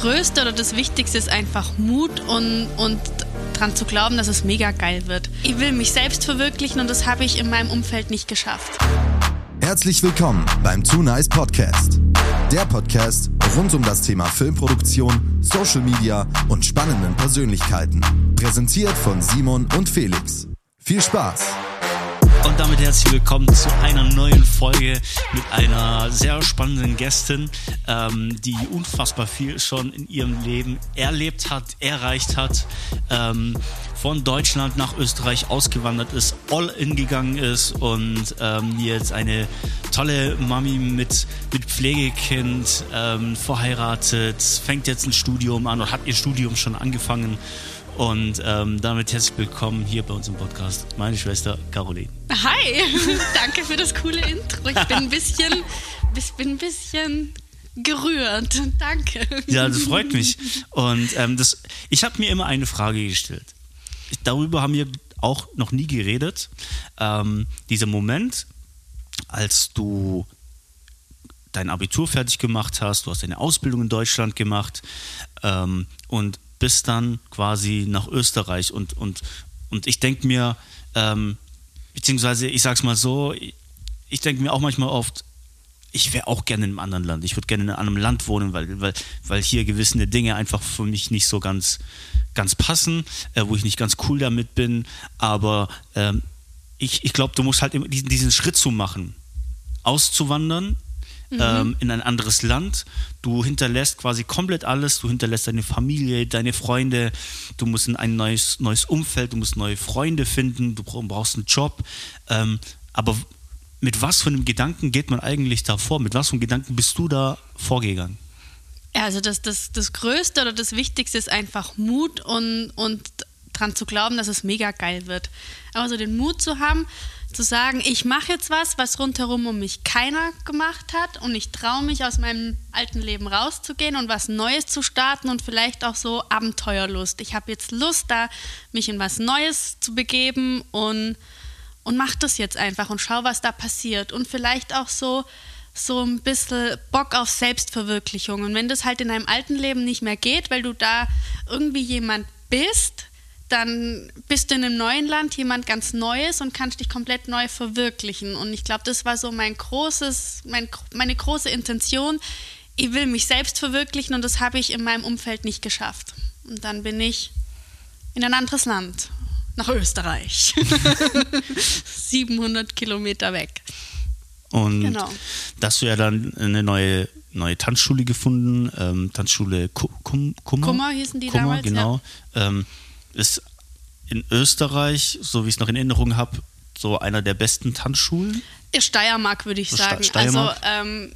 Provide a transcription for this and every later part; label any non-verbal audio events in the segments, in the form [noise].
Größte oder das Wichtigste ist einfach Mut und, und dran zu glauben, dass es mega geil wird. Ich will mich selbst verwirklichen und das habe ich in meinem Umfeld nicht geschafft. Herzlich willkommen beim Too Nice Podcast. Der Podcast rund um das Thema Filmproduktion, Social Media und spannenden Persönlichkeiten. Präsentiert von Simon und Felix. Viel Spaß! Damit herzlich willkommen zu einer neuen Folge mit einer sehr spannenden Gästin, ähm, die unfassbar viel schon in ihrem Leben erlebt hat, erreicht hat, ähm, von Deutschland nach Österreich ausgewandert ist, all in gegangen ist und ähm, jetzt eine tolle Mami mit, mit Pflegekind, ähm, verheiratet, fängt jetzt ein Studium an und hat ihr Studium schon angefangen und ähm, damit herzlich willkommen hier bei uns im Podcast, meine Schwester Caroline. Hi, [laughs] danke für das coole Intro. Ich bin ein bisschen, bin ein bisschen gerührt. Danke. Ja, das freut mich. Und ähm, das, ich habe mir immer eine Frage gestellt. Darüber haben wir auch noch nie geredet. Ähm, dieser Moment, als du dein Abitur fertig gemacht hast, du hast deine Ausbildung in Deutschland gemacht ähm, und bis dann quasi nach Österreich. Und, und, und ich denke mir, ähm, beziehungsweise ich sag's mal so, ich denke mir auch manchmal oft, ich wäre auch gerne in einem anderen Land. Ich würde gerne in einem Land wohnen, weil, weil, weil hier gewisse Dinge einfach für mich nicht so ganz, ganz passen, äh, wo ich nicht ganz cool damit bin. Aber ähm, ich, ich glaube, du musst halt diesen, diesen Schritt zu machen, auszuwandern mhm. ähm, in ein anderes Land. Du hinterlässt quasi komplett alles. Du hinterlässt deine Familie, deine Freunde. Du musst in ein neues, neues Umfeld, du musst neue Freunde finden, du brauchst einen Job. Ähm, aber mit was für einem Gedanken geht man eigentlich da vor? Mit was für einem Gedanken bist du da vorgegangen? Also das, das, das Größte oder das Wichtigste ist einfach Mut und, und dran zu glauben, dass es mega geil wird. Aber so den Mut zu haben, zu sagen, ich mache jetzt was, was rundherum um mich keiner gemacht hat und ich traue mich aus meinem alten Leben rauszugehen und was Neues zu starten und vielleicht auch so Abenteuerlust. Ich habe jetzt Lust, da mich in was Neues zu begeben und, und mach das jetzt einfach und schau, was da passiert. Und vielleicht auch so, so ein bisschen Bock auf Selbstverwirklichung. Und wenn das halt in einem alten Leben nicht mehr geht, weil du da irgendwie jemand bist, dann bist du in einem neuen Land jemand ganz Neues und kannst dich komplett neu verwirklichen. Und ich glaube, das war so mein großes, mein, meine große Intention. Ich will mich selbst verwirklichen und das habe ich in meinem Umfeld nicht geschafft. Und dann bin ich in ein anderes Land, nach Österreich. [laughs] 700 Kilometer weg. Und genau. da hast du ja dann eine neue, neue Tanzschule gefunden, ähm, Tanzschule Kummer. Kummer hießen die Kummer, damals, genau. Ja. Ähm, ist in Österreich, so wie ich es noch in Erinnerung habe, so einer der besten Tanzschulen. Steiermark, würde ich sagen. Steiermark. Also ähm,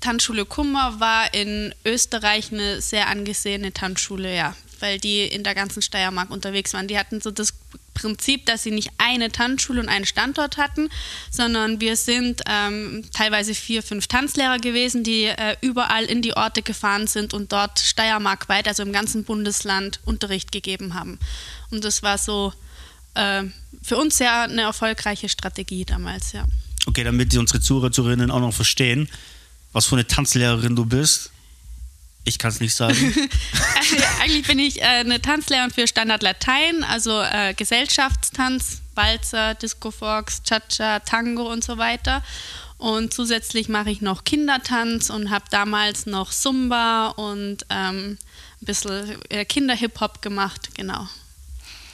Tanzschule Kummer war in Österreich eine sehr angesehene Tanzschule, ja, weil die in der ganzen Steiermark unterwegs waren. Die hatten so das Prinzip, dass sie nicht eine Tanzschule und einen Standort hatten, sondern wir sind ähm, teilweise vier, fünf Tanzlehrer gewesen, die äh, überall in die Orte gefahren sind und dort steiermarkweit, also im ganzen Bundesland, Unterricht gegeben haben. Und das war so äh, für uns sehr eine erfolgreiche Strategie damals, ja. Okay, damit die unsere Zuhörerinnen auch noch verstehen, was für eine Tanzlehrerin du bist. Ich kann es nicht sagen. [laughs] Eigentlich bin ich äh, eine Tanzlehrerin für Standard Latein, also äh, Gesellschaftstanz, Walzer, Disco Fox, Cha-Cha, Tango und so weiter. Und zusätzlich mache ich noch Kindertanz und habe damals noch Zumba und ähm, ein bisschen äh, Kinder-Hip-Hop gemacht, genau.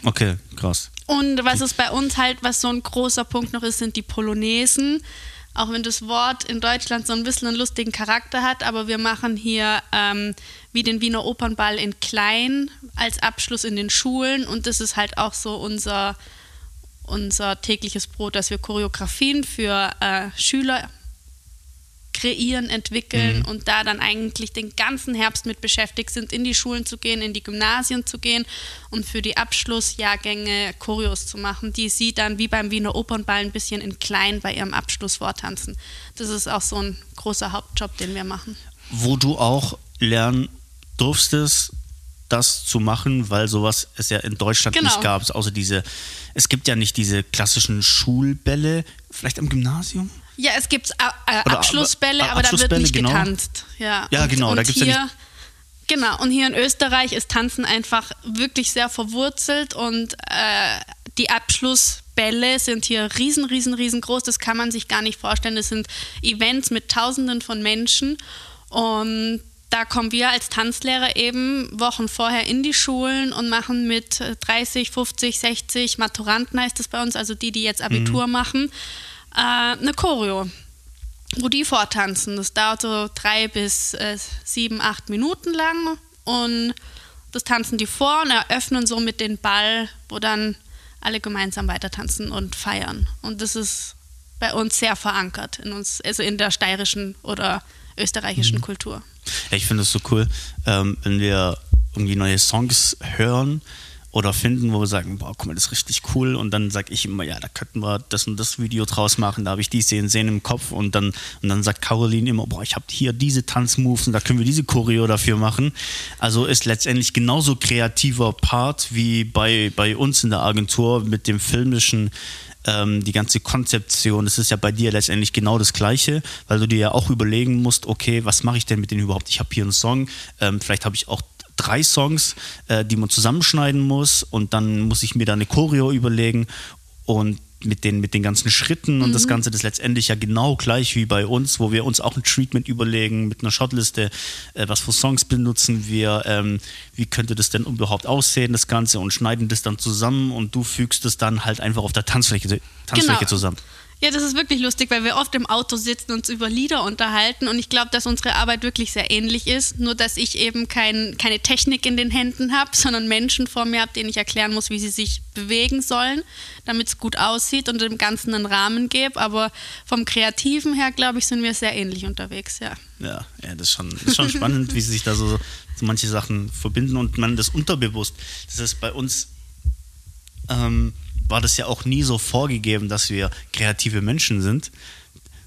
Okay, krass. Und was ist bei uns halt, was so ein großer Punkt noch ist, sind die Polonesen auch wenn das Wort in Deutschland so ein bisschen einen lustigen Charakter hat, aber wir machen hier ähm, wie den Wiener Opernball in klein als Abschluss in den Schulen. Und das ist halt auch so unser, unser tägliches Brot, dass wir Choreografien für äh, Schüler kreieren, entwickeln mhm. und da dann eigentlich den ganzen Herbst mit beschäftigt sind, in die Schulen zu gehen, in die Gymnasien zu gehen und für die Abschlussjahrgänge Choreos zu machen, die sie dann wie beim Wiener Opernball ein bisschen in klein bei ihrem Abschluss vortanzen. Das ist auch so ein großer Hauptjob, den wir machen. Wo du auch lernen durftest, das zu machen, weil sowas es ja in Deutschland genau. nicht gab, außer diese, es gibt ja nicht diese klassischen Schulbälle, vielleicht am Gymnasium? Ja, es gibt äh, äh Abschlussbälle, aber, aber da wird nicht genau. getanzt. Ja, ja und, genau. Und da gibt's hier, ja nicht Genau, und hier in Österreich ist Tanzen einfach wirklich sehr verwurzelt und äh, die Abschlussbälle sind hier riesen, riesen, riesengroß. Das kann man sich gar nicht vorstellen. Das sind Events mit Tausenden von Menschen und da kommen wir als Tanzlehrer eben Wochen vorher in die Schulen und machen mit 30, 50, 60 Maturanten heißt das bei uns, also die, die jetzt Abitur mhm. machen, äh, eine Choreo wo die vortanzen. Das dauert so drei bis äh, sieben, acht Minuten lang und das tanzen die vor und eröffnen so mit den Ball, wo dann alle gemeinsam weiter tanzen und feiern. Und das ist bei uns sehr verankert in uns, also in der steirischen oder österreichischen mhm. Kultur. Ja, ich finde es so cool, ähm, wenn wir irgendwie neue Songs hören oder finden, wo wir sagen, boah, guck mal, das ist richtig cool. Und dann sage ich immer, ja, da könnten wir das und das Video draus machen, da habe ich die Szenen, Szenen im Kopf. Und dann, und dann sagt Caroline immer, boah, ich habe hier diese Tanzmoves und da können wir diese Choreo dafür machen. Also ist letztendlich genauso kreativer Part wie bei, bei uns in der Agentur mit dem filmischen ähm, die ganze Konzeption, das ist ja bei dir letztendlich genau das Gleiche, weil du dir ja auch überlegen musst, okay, was mache ich denn mit denen überhaupt? Ich habe hier einen Song, ähm, vielleicht habe ich auch drei Songs, äh, die man zusammenschneiden muss und dann muss ich mir da eine Choreo überlegen und mit den, mit den ganzen Schritten und mhm. das Ganze, das letztendlich ja genau gleich wie bei uns, wo wir uns auch ein Treatment überlegen mit einer Shotliste, äh, was für Songs benutzen wir, ähm, wie könnte das denn überhaupt aussehen, das Ganze und schneiden das dann zusammen und du fügst es dann halt einfach auf der Tanzfläche, Tanzfläche genau. zusammen. Ja, das ist wirklich lustig, weil wir oft im Auto sitzen und uns über Lieder unterhalten und ich glaube, dass unsere Arbeit wirklich sehr ähnlich ist, nur dass ich eben kein, keine Technik in den Händen habe, sondern Menschen vor mir habe, denen ich erklären muss, wie sie sich bewegen sollen, damit es gut aussieht und dem Ganzen einen Rahmen gebe. Aber vom Kreativen her, glaube ich, sind wir sehr ähnlich unterwegs, ja. Ja, ja das, ist schon, ist schon spannend, wie sich da so, so manche Sachen verbinden und man das unterbewusst, das ist bei uns... Ähm, war das ja auch nie so vorgegeben, dass wir kreative Menschen sind,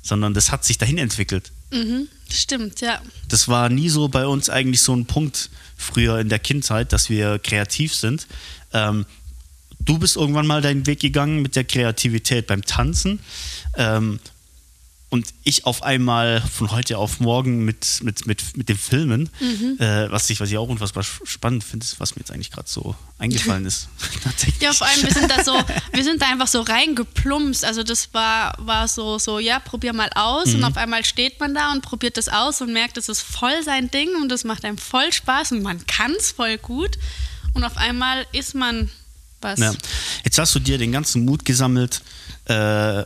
sondern das hat sich dahin entwickelt. Mhm, stimmt, ja. Das war nie so bei uns eigentlich so ein Punkt früher in der Kindheit, dass wir kreativ sind. Ähm, du bist irgendwann mal deinen Weg gegangen mit der Kreativität beim Tanzen. Ähm, und ich auf einmal von heute auf morgen mit, mit, mit, mit den Filmen, mhm. äh, was, ich, was ich auch unfassbar spannend finde, was mir jetzt eigentlich gerade so eingefallen ist. [laughs] [laughs] ja, vor allem, wir sind da so, wir sind da einfach so reingeplumpst. Also das war, war so, so, ja, probier mal aus. Mhm. Und auf einmal steht man da und probiert das aus und merkt, das ist voll sein Ding und das macht einem voll Spaß und man kann es voll gut. Und auf einmal ist man was. Ja. Jetzt hast du dir den ganzen Mut gesammelt, äh,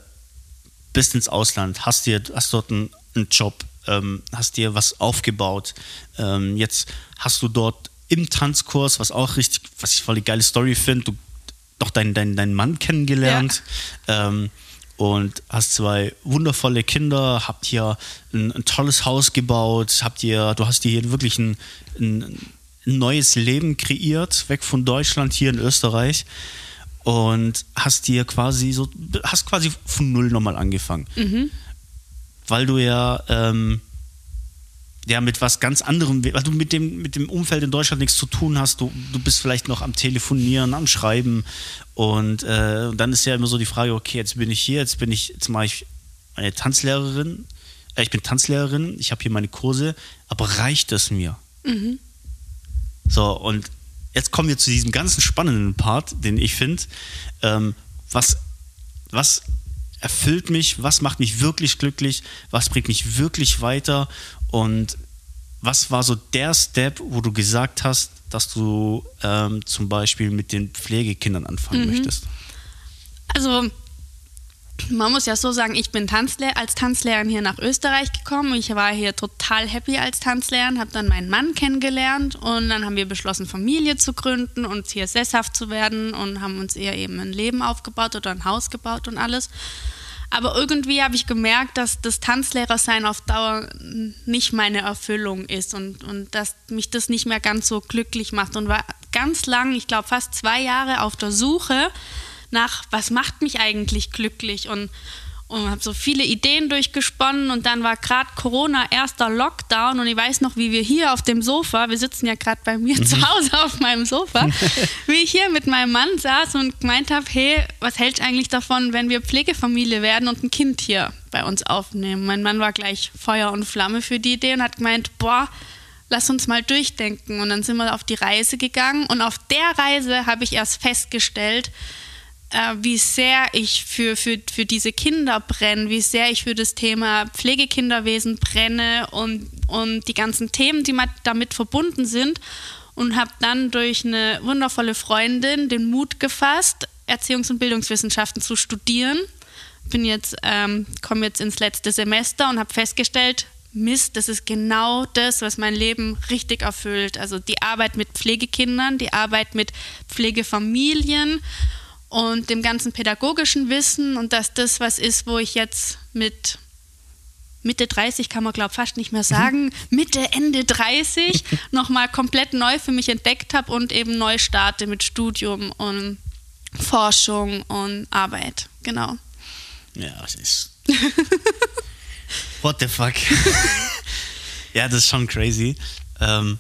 bist ins Ausland, hast dir, hast dort einen, einen Job, ähm, hast dir was aufgebaut. Ähm, jetzt hast du dort im Tanzkurs, was auch richtig, was ich voll die geile Story finde, du doch deinen dein, dein Mann kennengelernt. Ja. Ähm, und hast zwei wundervolle Kinder, habt hier ein, ein, tolles Haus gebaut, habt ihr, du hast dir hier wirklich ein, ein, ein neues Leben kreiert, weg von Deutschland hier in Österreich und hast dir quasi so, hast quasi von null nochmal angefangen. Mhm. Weil du ja, ähm, ja mit was ganz anderem, weil du mit dem, mit dem Umfeld in Deutschland nichts zu tun hast. Du, du bist vielleicht noch am Telefonieren, am Schreiben. Und äh, dann ist ja immer so die Frage, okay, jetzt bin ich hier, jetzt bin ich, jetzt mache ich eine Tanzlehrerin. Äh, ich bin Tanzlehrerin, ich habe hier meine Kurse, aber reicht es mir? Mhm. So, und jetzt kommen wir zu diesem ganzen spannenden Part, den ich finde. Ähm, was, was erfüllt mich? Was macht mich wirklich glücklich? Was bringt mich wirklich weiter? Und was war so der Step, wo du gesagt hast, dass du ähm, zum Beispiel mit den Pflegekindern anfangen mhm. möchtest? Also man muss ja so sagen, ich bin Tanzlehr als Tanzlehrerin hier nach Österreich gekommen. Ich war hier total happy als Tanzlehrerin, habe dann meinen Mann kennengelernt und dann haben wir beschlossen, Familie zu gründen und hier sesshaft zu werden und haben uns eher eben ein Leben aufgebaut oder ein Haus gebaut und alles. Aber irgendwie habe ich gemerkt, dass das Tanzlehrersein auf Dauer nicht meine Erfüllung ist und, und dass mich das nicht mehr ganz so glücklich macht und war ganz lang, ich glaube fast zwei Jahre auf der Suche nach, was macht mich eigentlich glücklich und, und habe so viele Ideen durchgesponnen und dann war gerade Corona erster Lockdown und ich weiß noch, wie wir hier auf dem Sofa, wir sitzen ja gerade bei mir zu mhm. Hause auf meinem Sofa, [laughs] wie ich hier mit meinem Mann saß und gemeint habe, hey, was hältst du eigentlich davon, wenn wir Pflegefamilie werden und ein Kind hier bei uns aufnehmen? Mein Mann war gleich Feuer und Flamme für die Idee und hat gemeint, boah, lass uns mal durchdenken. Und dann sind wir auf die Reise gegangen und auf der Reise habe ich erst festgestellt, äh, wie sehr ich für, für, für diese Kinder brenne, wie sehr ich für das Thema Pflegekinderwesen brenne und, und die ganzen Themen, die damit verbunden sind. Und habe dann durch eine wundervolle Freundin den Mut gefasst, Erziehungs- und Bildungswissenschaften zu studieren. Bin jetzt, ähm, komme jetzt ins letzte Semester und habe festgestellt, Mist, das ist genau das, was mein Leben richtig erfüllt. Also die Arbeit mit Pflegekindern, die Arbeit mit Pflegefamilien und dem ganzen pädagogischen Wissen und dass das was ist, wo ich jetzt mit Mitte 30 kann man glaube fast nicht mehr sagen, mhm. Mitte, Ende 30 [laughs] nochmal komplett neu für mich entdeckt habe und eben neu starte mit Studium und Forschung und Arbeit. Genau. Ja, es ist. What the fuck? [laughs] ja, das ist schon crazy. Ähm,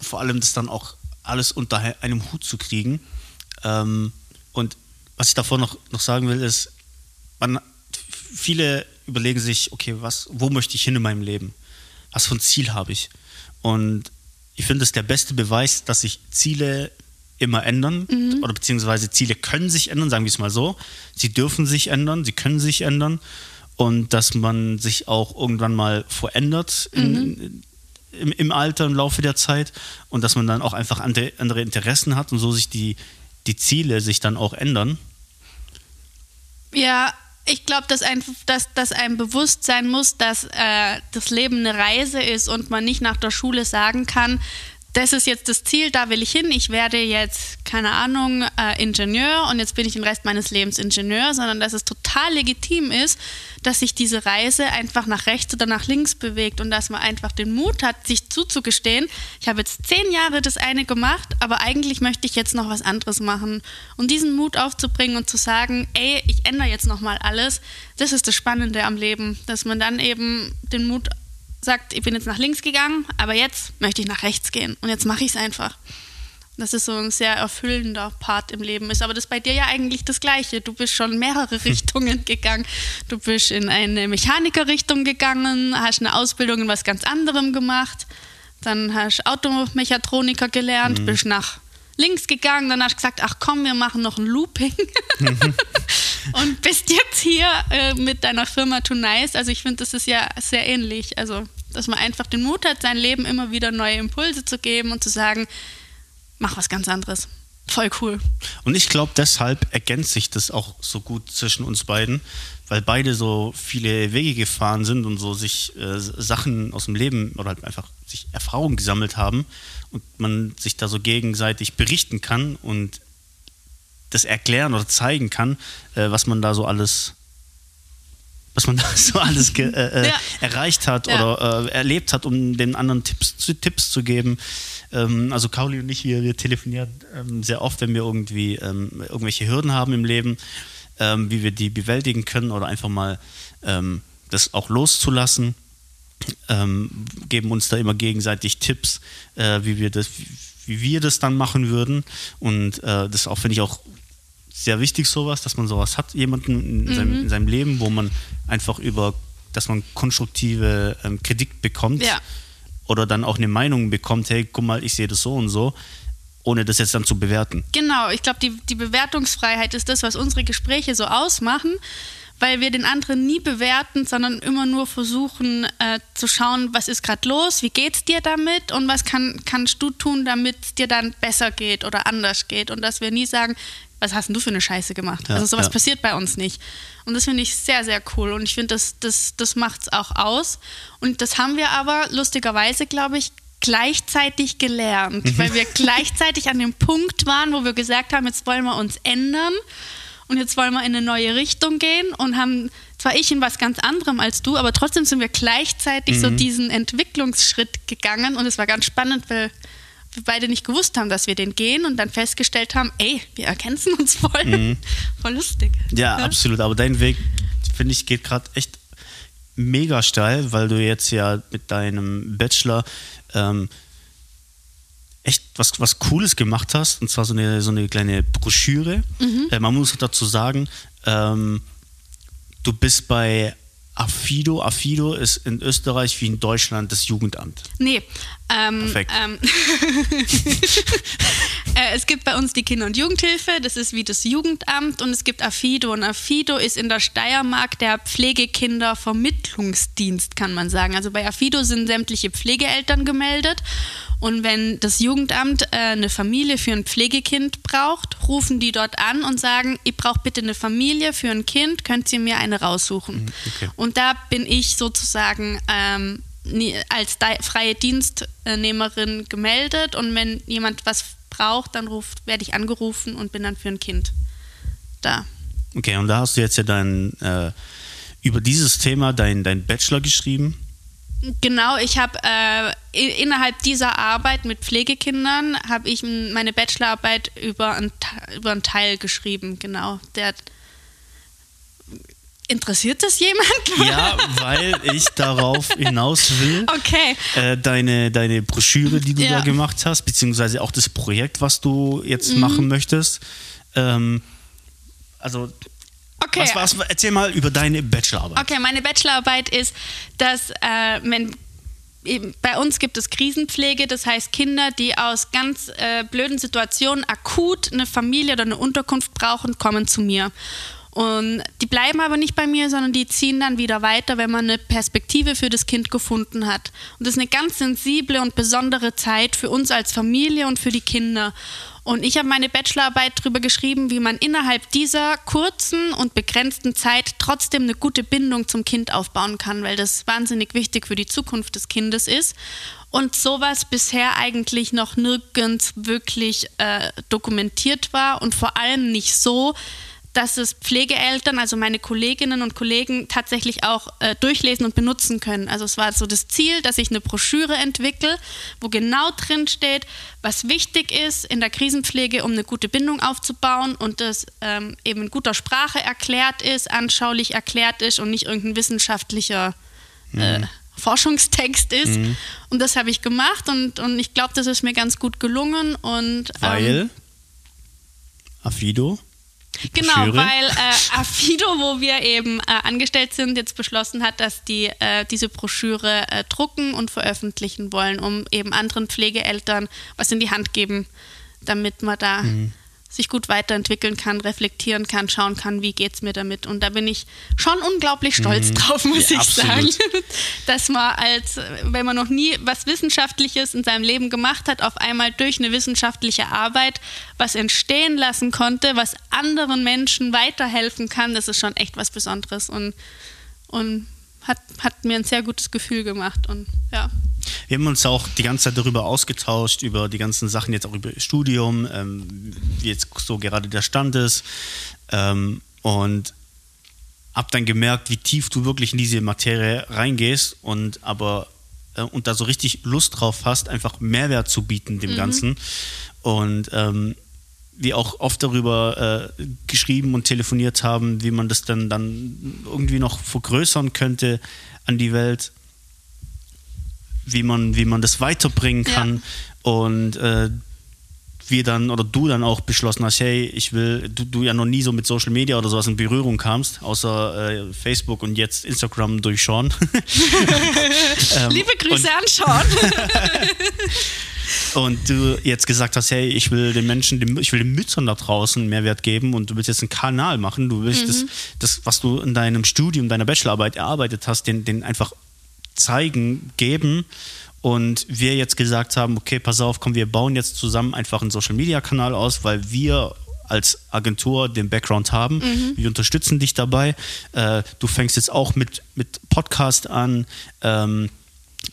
vor allem das dann auch alles unter einem Hut zu kriegen. Ähm, und was ich davor noch, noch sagen will, ist, man, viele überlegen sich, okay, was, wo möchte ich hin in meinem Leben? Was für ein Ziel habe ich? Und ich finde es der beste Beweis, dass sich Ziele immer ändern mhm. oder beziehungsweise Ziele können sich ändern, sagen wir es mal so. Sie dürfen sich ändern, sie können sich ändern und dass man sich auch irgendwann mal verändert in, mhm. im, im, Alter, im Laufe der Zeit und dass man dann auch einfach andere, andere Interessen hat und so sich die, die Ziele sich dann auch ändern. Ja, ich glaube, dass, ein, dass, dass einem bewusst sein muss, dass äh, das Leben eine Reise ist und man nicht nach der Schule sagen kann, das ist jetzt das Ziel, da will ich hin. Ich werde jetzt, keine Ahnung, äh, Ingenieur und jetzt bin ich den Rest meines Lebens Ingenieur, sondern dass es total legitim ist, dass sich diese Reise einfach nach rechts oder nach links bewegt und dass man einfach den Mut hat, sich zuzugestehen, ich habe jetzt zehn Jahre das eine gemacht, aber eigentlich möchte ich jetzt noch was anderes machen. Und diesen Mut aufzubringen und zu sagen, ey, ich ändere jetzt nochmal alles, das ist das Spannende am Leben, dass man dann eben den Mut sagt, ich bin jetzt nach links gegangen, aber jetzt möchte ich nach rechts gehen und jetzt mache ich es einfach. Das ist so ein sehr erfüllender Part im Leben ist. Aber das ist bei dir ja eigentlich das Gleiche. Du bist schon mehrere Richtungen gegangen. Du bist in eine Mechanikerrichtung gegangen, hast eine Ausbildung in was ganz anderem gemacht. Dann hast du Automechatroniker gelernt, mhm. bist nach links gegangen, dann hast du gesagt, ach komm, wir machen noch ein Looping. Mhm. [laughs] und bist jetzt hier äh, mit deiner Firma Too Nice. Also ich finde, das ist ja sehr ähnlich. Also, dass man einfach den Mut hat, sein Leben immer wieder neue Impulse zu geben und zu sagen, mach was ganz anderes. Voll cool. Und ich glaube, deshalb ergänzt sich das auch so gut zwischen uns beiden, weil beide so viele Wege gefahren sind und so sich äh, Sachen aus dem Leben oder halt einfach sich Erfahrungen gesammelt haben und man sich da so gegenseitig berichten kann und das erklären oder zeigen kann, äh, was man da so alles was man [laughs] da so alles äh, äh, ja. erreicht hat ja. oder äh, erlebt hat, um den anderen Tipps zu, Tipps zu geben. Ähm, also Kauli und ich, wir, wir telefonieren ähm, sehr oft, wenn wir irgendwie ähm, irgendwelche Hürden haben im Leben, ähm, wie wir die bewältigen können oder einfach mal ähm, das auch loszulassen. Ähm, geben uns da immer gegenseitig Tipps, äh, wie wir das, wie, wie wir das dann machen würden. Und äh, das auch finde ich auch sehr wichtig, sowas, dass man sowas hat, jemanden in, mhm. seinem, in seinem, Leben, wo man einfach über, dass man konstruktive ähm, Kritik bekommt ja. oder dann auch eine Meinung bekommt, hey, guck mal, ich sehe das so und so, ohne das jetzt dann zu bewerten. Genau, ich glaube, die, die Bewertungsfreiheit ist das, was unsere Gespräche so ausmachen weil wir den anderen nie bewerten, sondern immer nur versuchen äh, zu schauen, was ist gerade los, wie geht es dir damit und was kann, kannst du tun, damit es dir dann besser geht oder anders geht. Und dass wir nie sagen, was hast denn du für eine Scheiße gemacht? Ja, also sowas ja. passiert bei uns nicht. Und das finde ich sehr, sehr cool. Und ich finde, das, das, das macht es auch aus. Und das haben wir aber lustigerweise, glaube ich, gleichzeitig gelernt, mhm. weil wir gleichzeitig an dem Punkt waren, wo wir gesagt haben, jetzt wollen wir uns ändern und jetzt wollen wir in eine neue Richtung gehen und haben zwar ich in was ganz anderem als du, aber trotzdem sind wir gleichzeitig mhm. so diesen Entwicklungsschritt gegangen und es war ganz spannend, weil wir beide nicht gewusst haben, dass wir den gehen und dann festgestellt haben, ey, wir ergänzen uns voll. Mhm. Voll lustig. Ja, ja, absolut. Aber dein Weg, finde ich, geht gerade echt mega steil, weil du jetzt ja mit deinem Bachelor ähm, echt was, was Cooles gemacht hast. Und zwar so eine, so eine kleine Broschüre. Mhm. Äh, man muss dazu sagen, ähm, du bist bei Afido. Afido ist in Österreich wie in Deutschland das Jugendamt. Nee. Ähm, Perfekt. Ähm, [laughs] äh, es gibt bei uns die Kinder- und Jugendhilfe, das ist wie das Jugendamt und es gibt Afido und Afido ist in der Steiermark der Pflegekindervermittlungsdienst, kann man sagen. Also bei Afido sind sämtliche Pflegeeltern gemeldet und wenn das Jugendamt äh, eine Familie für ein Pflegekind braucht, rufen die dort an und sagen, ich brauche bitte eine Familie für ein Kind, könnt ihr mir eine raussuchen. okay. Und da bin ich sozusagen ähm, als freie Dienstnehmerin gemeldet und wenn jemand was braucht, dann ruft, werde ich angerufen und bin dann für ein Kind da. Okay, und da hast du jetzt ja dein, äh, über dieses Thema dein, dein Bachelor geschrieben. Genau, ich habe äh, innerhalb dieser Arbeit mit Pflegekindern habe ich meine Bachelorarbeit über einen, Te- über einen Teil geschrieben. Genau, der interessiert das jemand? Ja, weil ich darauf hinaus will. Okay. Äh, deine, deine Broschüre, die du Ja. Mhm. da gemacht hast, beziehungsweise auch das Projekt, was du jetzt machen möchtest. Ähm, also, Okay. was war's? Erzähl mal über deine Bachelorarbeit. Okay, meine Bachelorarbeit ist, dass äh, wenn, bei uns gibt es Krisenpflege, das heißt Kinder, die aus ganz äh, blöden Situationen akut eine Familie oder eine Unterkunft brauchen, kommen zu mir. Und die bleiben aber nicht bei mir, sondern die ziehen dann wieder weiter, wenn man eine Perspektive für das Kind gefunden hat. Und das ist eine ganz sensible und besondere Zeit für uns als Familie und für die Kinder. Und ich habe meine Bachelorarbeit darüber geschrieben, wie man innerhalb dieser kurzen und begrenzten Zeit trotzdem eine gute Bindung zum Kind aufbauen kann, weil das wahnsinnig wichtig für die Zukunft des Kindes ist. Und sowas bisher eigentlich noch nirgends wirklich äh, dokumentiert war und vor allem nicht so, dass es Pflegeeltern, also meine Kolleginnen und Kollegen, tatsächlich auch äh, durchlesen und benutzen können. Also es war so das Ziel, dass ich eine Broschüre entwickle, wo genau drin steht, was wichtig ist in der Krisenpflege, um eine gute Bindung aufzubauen und das ähm, eben in guter Sprache erklärt ist, anschaulich erklärt ist und nicht irgendein wissenschaftlicher äh, Forschungstext ist. Und das habe ich gemacht und, und ich glaube, das ist mir ganz gut gelungen. Und, ähm, Weil Afido. Genau, weil äh, Afido, wo wir eben äh, angestellt sind, jetzt beschlossen hat, dass die äh, diese Broschüre äh, drucken und veröffentlichen wollen, um eben anderen Pflegeeltern was in die Hand geben, damit man da Mhm. Sich gut weiterentwickeln kann, reflektieren kann, schauen kann, wie geht's mir damit. Und da bin ich schon unglaublich stolz drauf, muss Mhm. Ja, ich sagen, absolut. [laughs] dass man als, wenn man noch nie was Wissenschaftliches in seinem Leben gemacht hat, auf einmal durch eine wissenschaftliche Arbeit was entstehen lassen konnte, was anderen Menschen weiterhelfen kann, das ist schon echt was Besonderes und, und hat, hat mir ein sehr gutes Gefühl gemacht. Und ja. Wir haben uns auch die ganze Zeit darüber ausgetauscht, über die ganzen Sachen, jetzt auch über Studium, ähm, wie jetzt so gerade der Stand ist. Ähm, und hab dann gemerkt, wie tief du wirklich in diese Materie reingehst und aber äh, und da so richtig Lust drauf hast, einfach Mehrwert zu bieten dem Ganzen. Und ähm, wir auch oft darüber äh, geschrieben und telefoniert haben, wie man das dann, dann irgendwie noch vergrößern könnte an die Welt wie man, wie man das weiterbringen Ja. kann. Und äh, wir dann oder du dann auch beschlossen hast, hey, ich will, du, du ja noch nie so mit Social Media oder sowas in Berührung kamst, außer äh, Facebook und jetzt Instagram durch Sean. [laughs] [laughs] Ähm, Liebe Grüße an Sean. [laughs] und du jetzt gesagt hast, hey, ich will den Menschen, ich will den Müttern da draußen Mehrwert geben und du willst jetzt einen Kanal machen, du willst das, das, was du in deinem Studium, deiner Bachelorarbeit erarbeitet hast, den, den einfach zeigen, geben. Und wir jetzt gesagt haben, okay, pass auf, komm, wir bauen jetzt zusammen einfach einen Social-Media-Kanal aus, weil wir als Agentur den Background haben. Wir unterstützen dich dabei. Äh, du fängst jetzt auch mit, mit Podcast an. Ähm,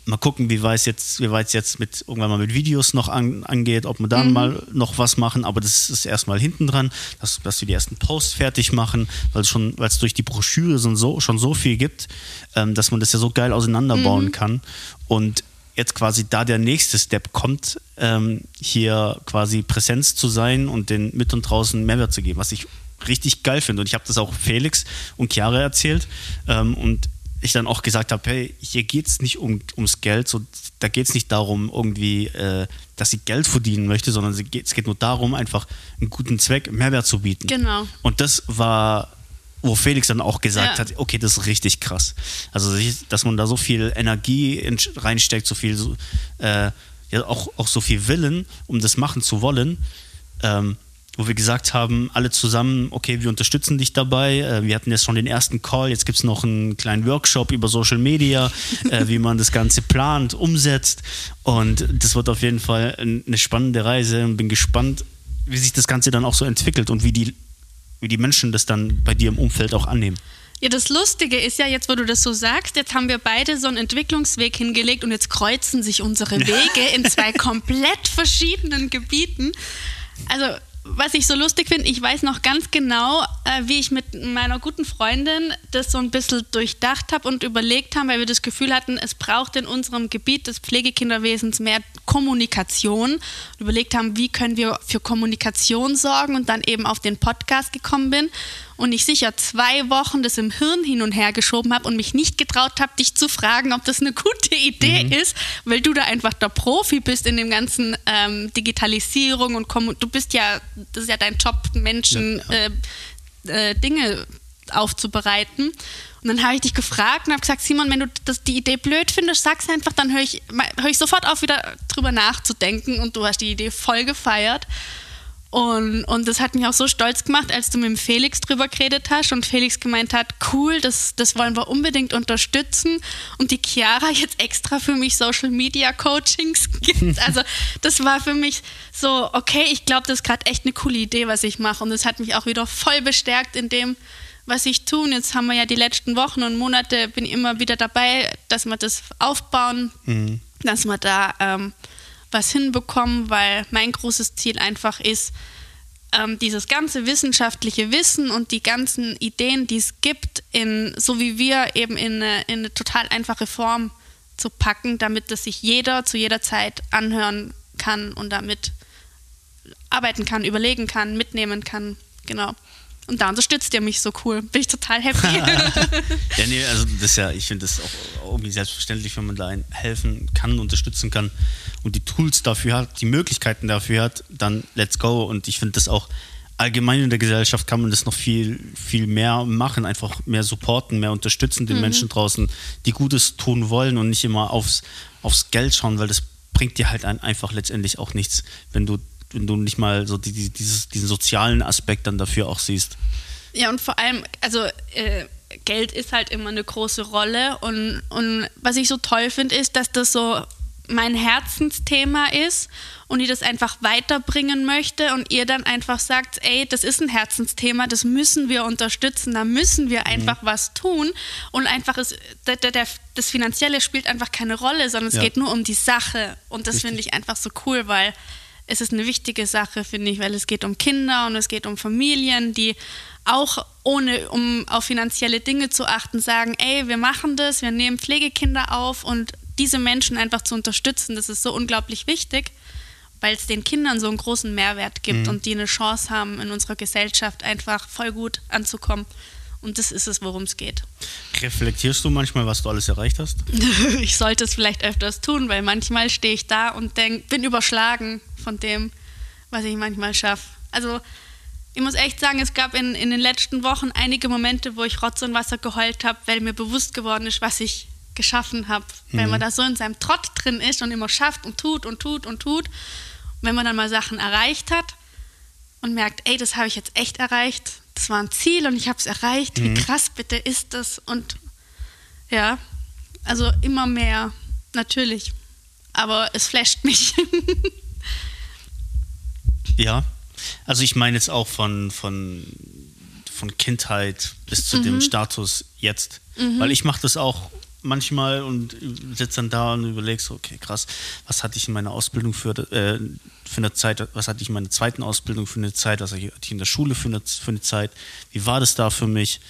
mal gucken, wie weit es jetzt, wie weit jetzt mit irgendwann mal mit Videos noch an, angeht, ob wir dann mal noch was machen, aber das ist erstmal hinten dran, dass, dass wir die ersten Posts fertig machen, weil es schon, weil es durch die Broschüre so, so, schon so viel gibt, ähm, dass man das ja so geil auseinanderbauen kann. Und jetzt quasi da der nächste Step kommt, ähm, hier quasi Präsenz zu sein und den mit und draußen Mehrwert zu geben, was ich richtig geil finde. Und ich habe das auch Felix und Chiara erzählt ähm, und ich dann auch gesagt habe, hey, hier geht es nicht um, ums Geld, so, da geht es nicht darum, irgendwie, äh, dass sie Geld verdienen möchte, sondern sie geht, es geht nur darum, einfach einen guten Zweck, Mehrwert zu bieten. Genau. Und das war wo Felix dann auch gesagt Ja. hat, okay, das ist richtig krass. Also, dass man da so viel Energie in, reinsteckt, so viel, so, äh, ja, auch, auch so viel Willen, um das machen zu wollen. Ähm, wo wir gesagt haben, alle zusammen, okay, wir unterstützen dich dabei. Äh, wir hatten jetzt schon den ersten Call, jetzt gibt es noch einen kleinen Workshop über Social Media, äh, wie man das Ganze plant, umsetzt. Und das wird auf jeden Fall ein- eine spannende Reise und bin gespannt, wie sich das Ganze dann auch so entwickelt und wie die, wie die Menschen das dann bei dir im Umfeld auch annehmen. Ja, das Lustige ist ja jetzt, wo du das so sagst, jetzt haben wir beide so einen Entwicklungsweg hingelegt und jetzt kreuzen sich unsere [laughs] Wege in zwei komplett verschiedenen Gebieten. Also, was ich so lustig finde, ich weiß noch ganz genau, äh, wie ich mit meiner guten Freundin das so ein bisschen durchdacht habe und überlegt haben, weil wir das Gefühl hatten, es braucht in unserem Gebiet des Pflegekinderwesens mehr Kommunikation. Und überlegt haben, wie können wir für Kommunikation sorgen und dann eben auf den Podcast gekommen bin und ich sicher zwei Wochen das im Hirn hin und her geschoben habe und mich nicht getraut habe, dich zu fragen, ob das eine gute Idee ist, weil du da einfach der Profi bist in dem ganzen ähm, Digitalisierung und Kommu du bist ja, das ist ja dein Job, Menschen Ja, Äh, äh, Dinge aufzubereiten. Und dann habe ich dich gefragt und habe gesagt, Simon, wenn du das, die Idee blöd findest, sag's einfach, dann höre ich, hör ich sofort auf, wieder drüber nachzudenken. Und du hast die Idee voll gefeiert. Und, und das hat mich auch so stolz gemacht, als du mit dem Felix drüber geredet hast und Felix gemeint hat, cool, das, das wollen wir unbedingt unterstützen und die Chiara [laughs] jetzt extra für mich Social Media Coachings [laughs] gibt. Also das war für mich so, okay, ich glaube, das ist gerade echt eine coole Idee, was ich mache und das hat mich auch wieder voll bestärkt in dem, was ich tue. Und Jetzt haben wir ja die letzten Wochen und Monate, bin ich immer wieder dabei, dass wir das aufbauen, dass wir da ähm, was hinbekommen, weil mein großes Ziel einfach ist, ähm, dieses ganze wissenschaftliche Wissen und die ganzen Ideen, die es gibt, in, so wie wir eben in eine, in eine total einfache Form zu packen, damit das sich jeder zu jeder Zeit anhören kann und damit arbeiten kann, überlegen kann, mitnehmen kann. Genau. Und da unterstützt ihr mich so cool. Bin ich total happy. [laughs] Ja, nee, also das ist ja, ich finde das auch irgendwie selbstverständlich, wenn man da einen helfen kann, unterstützen kann und die Tools dafür hat, die Möglichkeiten dafür hat, dann let's go. Und ich finde das auch allgemein in der Gesellschaft kann man das noch viel, viel mehr machen, einfach mehr supporten, mehr unterstützen den Menschen draußen, die Gutes tun wollen und nicht immer aufs, aufs Geld schauen, weil das bringt dir halt ein, einfach letztendlich auch nichts, wenn du, wenn du nicht mal so die, die, dieses, diesen sozialen Aspekt dann dafür auch siehst. Ja, und vor allem, also äh, Geld ist halt immer eine große Rolle. Und, und was ich so toll finde, ist, dass das so mein Herzensthema ist und ich das einfach weiterbringen möchte und ihr dann einfach sagt, ey, das ist ein Herzensthema, das müssen wir unterstützen, da müssen wir einfach was tun und einfach ist, der, der, der, das Finanzielle spielt einfach keine Rolle, sondern es Ja. geht nur um die Sache und das finde ich einfach so cool, weil es ist eine wichtige Sache, finde ich, weil es geht um Kinder und es geht um Familien, die auch ohne um auf finanzielle Dinge zu achten, sagen, ey, wir machen das, wir nehmen Pflegekinder auf und diese Menschen einfach zu unterstützen, das ist so unglaublich wichtig, weil es den Kindern so einen großen Mehrwert gibt und die eine Chance haben, in unserer Gesellschaft einfach voll gut anzukommen. Und das ist es, worum es geht. Reflektierst du manchmal, was du alles erreicht hast? [laughs] ich sollte es vielleicht öfters tun, weil manchmal stehe ich da und denk, bin überschlagen von dem, was ich manchmal schaffe. Also ich muss echt sagen, es gab in, in den letzten Wochen einige Momente, wo ich Rotz und Wasser geheult habe, weil mir bewusst geworden ist, was ich geschaffen habe. Weil man da so in seinem Trott drin ist und immer schafft und tut und tut und tut. Und wenn man dann mal Sachen erreicht hat und merkt, ey, das habe ich jetzt echt erreicht, das war ein Ziel und ich habe es erreicht, wie krass bitte ist das? Und ja, also immer mehr, natürlich. Aber es flasht mich. [laughs] Ja. Also ich meine jetzt auch von, von, von Kindheit bis zu dem Status jetzt. Weil ich mache das auch manchmal und sitze dann da und überlege so, okay, krass, was hatte ich in meiner Ausbildung für, äh, für eine Zeit, was hatte ich in meiner zweiten Ausbildung für eine Zeit, was hatte ich in der Schule für eine, für eine Zeit, wie war das da für mich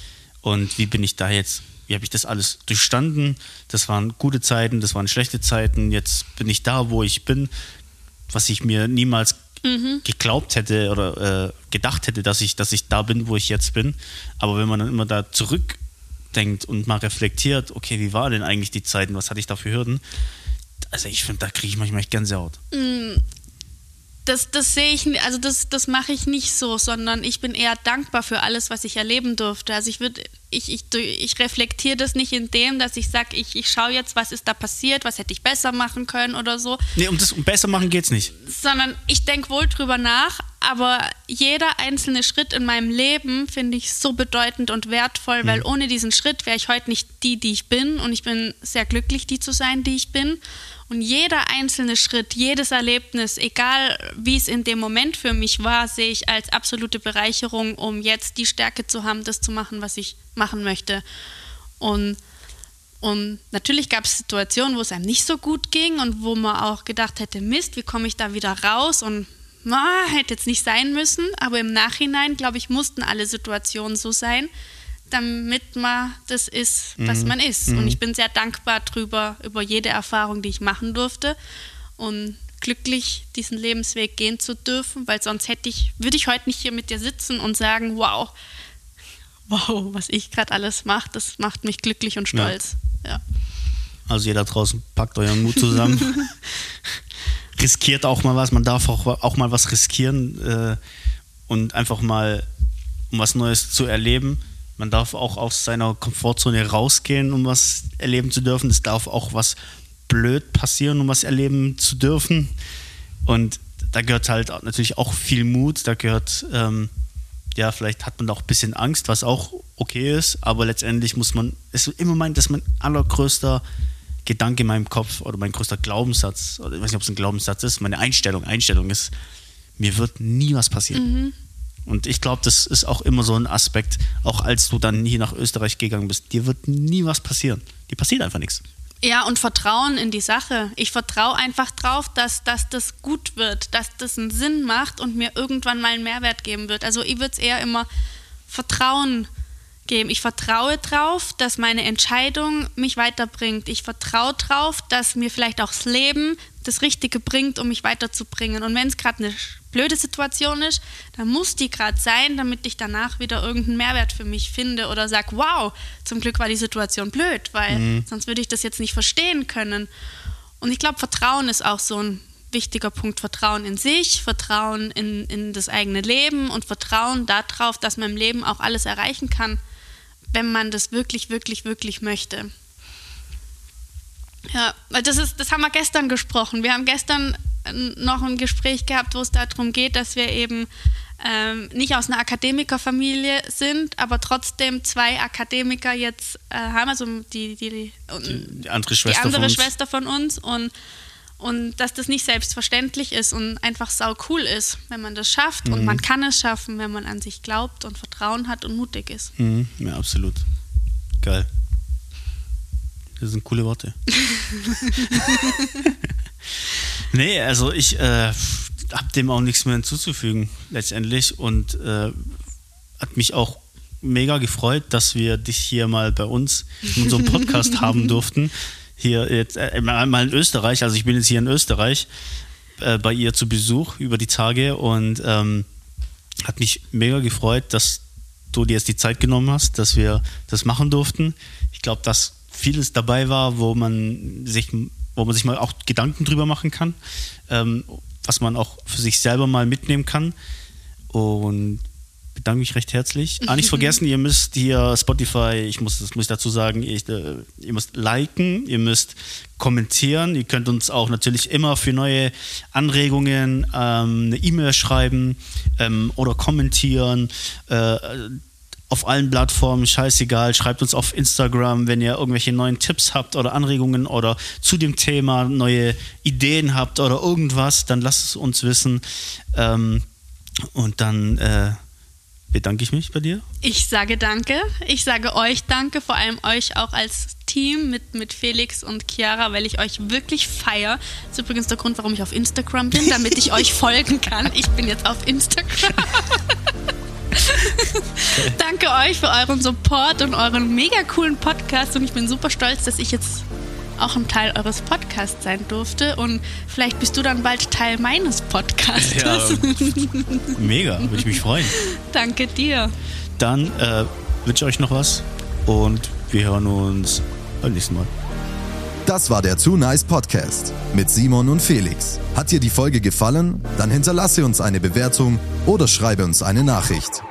und wie bin ich da jetzt, wie habe ich das alles durchstanden? Das waren gute Zeiten, das waren schlechte Zeiten, jetzt bin ich da, wo ich bin, was ich mir niemals geglaubt hätte oder äh, gedacht hätte, dass ich, dass ich da bin, wo ich jetzt bin. Aber wenn man dann immer da zurückdenkt und mal reflektiert, okay, wie war denn eigentlich die Zeiten, was hatte ich da für Hürden? Also ich finde, da kriege ich manchmal echt Gänsehaut. Das, das sehe ich, also das, das mache ich nicht so, sondern ich bin eher dankbar für alles, was ich erleben durfte. Also ich würde, ich, ich, ich reflektiere das nicht in dem, dass ich sage, ich, ich schaue jetzt, was ist da passiert, was hätte ich besser machen können oder so. Nee, um das um besser machen geht es nicht. Sondern ich denke wohl drüber nach, aber jeder einzelne Schritt in meinem Leben finde ich so bedeutend und wertvoll, weil mhm. ohne diesen Schritt wäre ich heute nicht die, die ich bin und ich bin sehr glücklich, die zu sein, die ich bin. Und jeder einzelne Schritt, jedes Erlebnis, egal wie es in dem Moment für mich war, sehe ich als absolute Bereicherung, um jetzt die Stärke zu haben, das zu machen, was ich machen möchte. Und, und natürlich gab es Situationen, wo es einem nicht so gut ging und wo man auch gedacht hätte, Mist, wie komme ich da wieder raus? Und na, hätte jetzt nicht sein müssen, aber im Nachhinein, glaube ich, mussten alle Situationen so sein, damit man das ist, was mhm. man ist. Mhm. Und ich bin sehr dankbar drüber, über jede Erfahrung, die ich machen durfte und glücklich diesen Lebensweg gehen zu dürfen, weil sonst hätte ich, würde ich heute nicht hier mit dir sitzen und sagen, wow, wow, was ich gerade alles mache, das macht mich glücklich und stolz. Ja. ja. Also jeder draußen packt euren Mut zusammen. [laughs] riskiert auch mal was, man darf auch, auch mal was riskieren äh, und einfach mal, um was Neues zu erleben. Man darf auch aus seiner Komfortzone rausgehen, um was erleben zu dürfen. Es darf auch was blöd passieren, um was erleben zu dürfen. Und da gehört halt natürlich auch viel Mut. Da gehört, ähm, ja, vielleicht hat man auch ein bisschen Angst, was auch okay ist. Aber letztendlich muss man, ist immer mein, das ist mein allergrößter Gedanke in meinem Kopf oder mein größter Glaubenssatz. Oder ich weiß nicht, ob es ein Glaubenssatz ist. Meine Einstellung, Einstellung ist, mir wird nie was passieren. Mhm. Und ich glaube, das ist auch immer so ein Aspekt, auch als du dann hier nach Österreich gegangen bist. Dir wird nie was passieren. Dir passiert einfach nichts. Ja, und Vertrauen in die Sache. Ich vertraue einfach drauf, dass, dass das gut wird, dass das einen Sinn macht und mir irgendwann mal einen Mehrwert geben wird. Also ich würde es eher immer Vertrauen geben. Ich vertraue darauf, dass meine Entscheidung mich weiterbringt. Ich vertraue darauf, dass mir vielleicht auch das Leben das Richtige bringt, um mich weiterzubringen. Und wenn es gerade eine blöde Situation ist, dann muss die gerade sein, damit ich danach wieder irgendeinen Mehrwert für mich finde oder sage, wow, zum Glück war die Situation blöd, weil mhm. sonst würde ich das jetzt nicht verstehen können. Und ich glaube, Vertrauen ist auch so ein wichtiger Punkt. Vertrauen in sich, Vertrauen in, in das eigene Leben und Vertrauen darauf, dass man im Leben auch alles erreichen kann, wenn man das wirklich, wirklich, wirklich möchte. Ja, weil das ist, das haben wir gestern gesprochen. Wir haben gestern äh, noch ein Gespräch gehabt, wo es darum geht, dass wir eben ähm, nicht aus einer Akademikerfamilie sind, aber trotzdem zwei Akademiker jetzt äh, haben, also die, die, die, die andere, Schwester, die andere von Schwester von uns und und dass das nicht selbstverständlich ist und einfach sau cool ist, wenn man das schafft. Mhm. Und man kann es schaffen, wenn man an sich glaubt und Vertrauen hat und mutig ist. Mhm. Ja, absolut. Geil. Das sind coole Worte. [laughs] [laughs] nee, also ich äh, habe dem auch nichts mehr hinzuzufügen, letztendlich. Und äh, hat mich auch mega gefreut, dass wir dich hier mal bei uns in unserem Podcast [laughs] haben durften hier jetzt äh, mal in Österreich, also ich bin jetzt hier in Österreich äh, bei ihr zu Besuch über die Tage und ähm, hat mich mega gefreut, dass du dir jetzt die Zeit genommen hast, dass wir das machen durften. Ich glaube, dass vieles dabei war, wo man sich, wo man sich mal auch Gedanken drüber machen kann, ähm, was man auch für sich selber mal mitnehmen kann. Und bedanke mich recht herzlich. Ah, nicht [laughs] vergessen, ihr müsst hier Spotify, ich muss, das muss ich dazu sagen, ich, äh, ihr müsst liken, ihr müsst kommentieren. Ihr könnt uns auch natürlich immer für neue Anregungen ähm, eine E-Mail schreiben ähm, oder kommentieren. Äh, auf allen Plattformen, scheißegal. Schreibt uns auf Instagram, wenn ihr irgendwelche neuen Tipps habt oder Anregungen oder zu dem Thema neue Ideen habt oder irgendwas, dann lasst es uns wissen. Ähm, und dann äh, bedanke ich mich bei dir. Ich sage danke. Ich sage euch danke, vor allem euch auch als Team mit, mit Felix und Chiara, weil ich euch wirklich feiere. Das ist übrigens der Grund, warum ich auf Instagram bin, damit ich euch folgen kann. Ich bin jetzt auf Instagram. [laughs] [laughs] Danke euch für euren Support und euren mega coolen Podcast und ich bin super stolz, dass ich jetzt auch ein Teil eures Podcasts sein durfte. Und vielleicht bist du dann bald Teil meines Podcasts. Ja, [laughs] mega, würde ich mich freuen. Danke dir. Dann äh, wünsche ich euch noch was und wir hören uns beim nächsten Mal. Das war der Too Nice Podcast mit Simon und Felix. Hat dir die Folge gefallen? Dann hinterlasse uns eine Bewertung oder schreibe uns eine Nachricht.